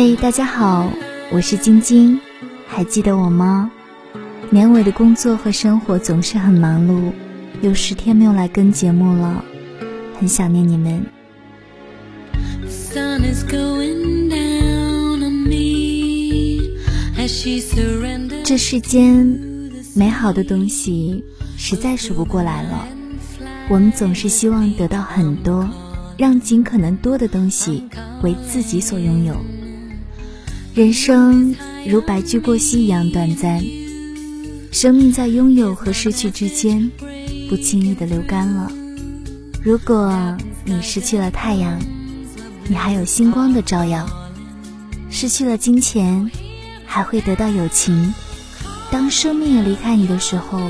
嗨，大家好，我是晶晶，还记得我吗？年尾的工作和生活总是很忙碌，有十天没有来跟节目了，很想念你们。这世间美好的东西实在数不过来了，我们总是希望得到很多，让尽可能多的东西为自己所拥有。人生如白驹过隙一样短暂，生命在拥有和失去之间，不轻易的流干了。如果你失去了太阳，你还有星光的照耀；失去了金钱，还会得到友情。当生命离开你的时候，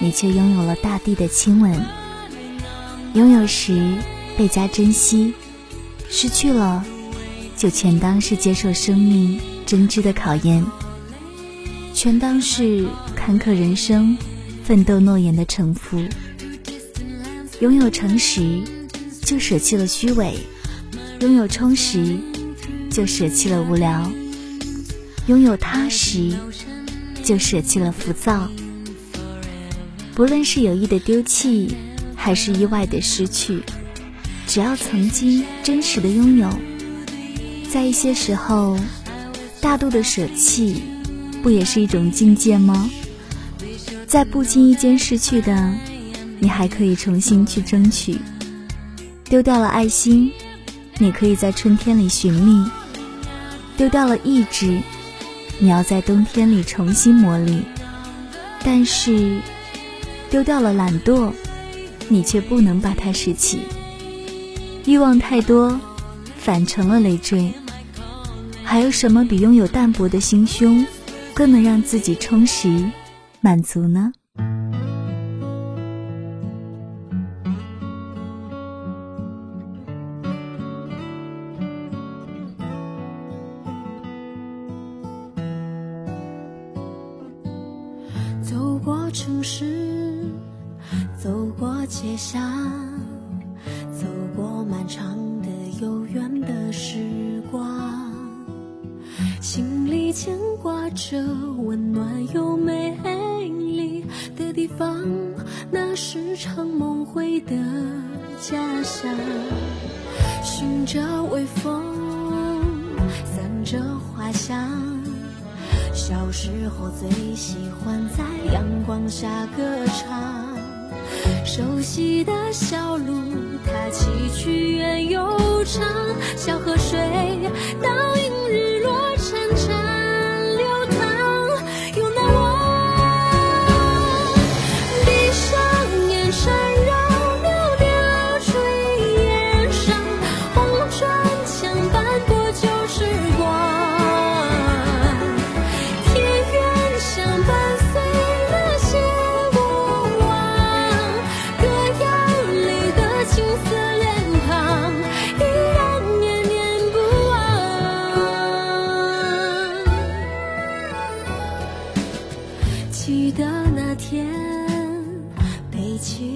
你却拥有了大地的亲吻。拥有时倍加珍惜，失去了。就全当是接受生命真挚的考验，全当是坎坷人生奋斗诺言的承负。拥有诚实，就舍弃了虚伪；拥有充实，就舍弃了无聊；拥有踏实，就舍弃了浮躁。不论是有意的丢弃，还是意外的失去，只要曾经真实的拥有。在一些时候，大度的舍弃，不也是一种境界吗？在不经意间失去的，你还可以重新去争取；丢掉了爱心，你可以在春天里寻觅；丢掉了意志，你要在冬天里重新磨砺。但是，丢掉了懒惰，你却不能把它拾起。欲望太多。反成了累赘。还有什么比拥有淡泊的心胸，更能让自己充实、满足呢？走过城市，走过街巷，走过漫长。悠远的时光，心里牵挂着温暖又美丽的地方，那是场梦回的家乡。寻着微风，散着花香，小时候最喜欢在阳光下歌唱。熟悉的小路，它崎岖远又长，小河水倒映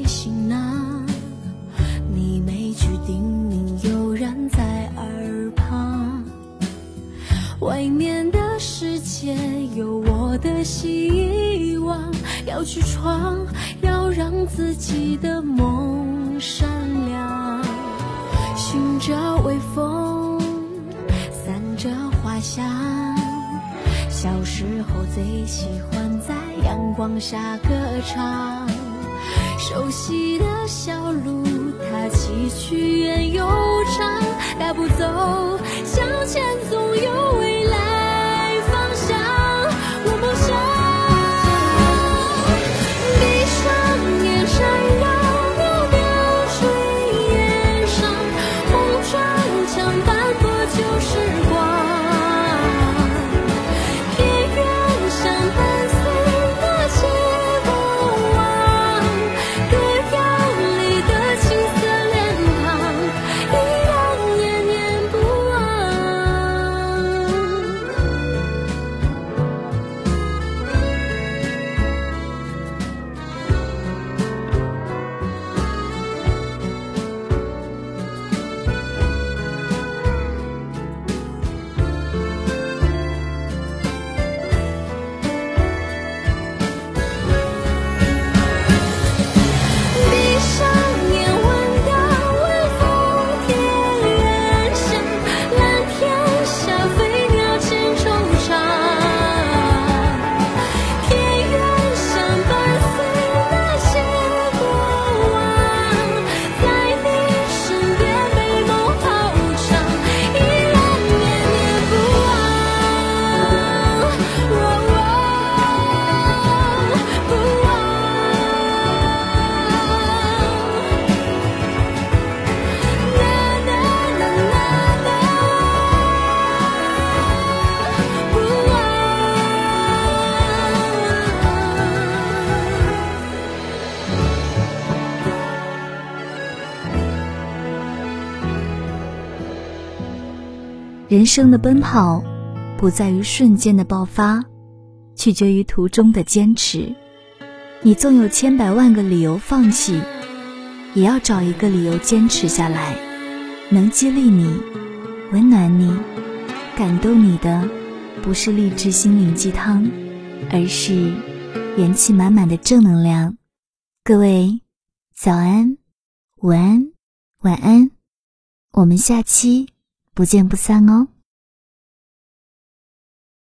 行囊，你每句叮咛悠然在耳旁外面的世界有我的希望，要去闯，要让自己的梦闪亮。寻着微风，散着花香。小时候最喜欢在阳光下歌唱。熟悉的小路，它崎岖远又长，大步走，向前总有人生的奔跑，不在于瞬间的爆发，取决于途中的坚持。你纵有千百万个理由放弃，也要找一个理由坚持下来。能激励你、温暖你、感动你的，不是励志心灵鸡汤，而是元气满满的正能量。各位，早安、午安、晚安，我们下期不见不散哦。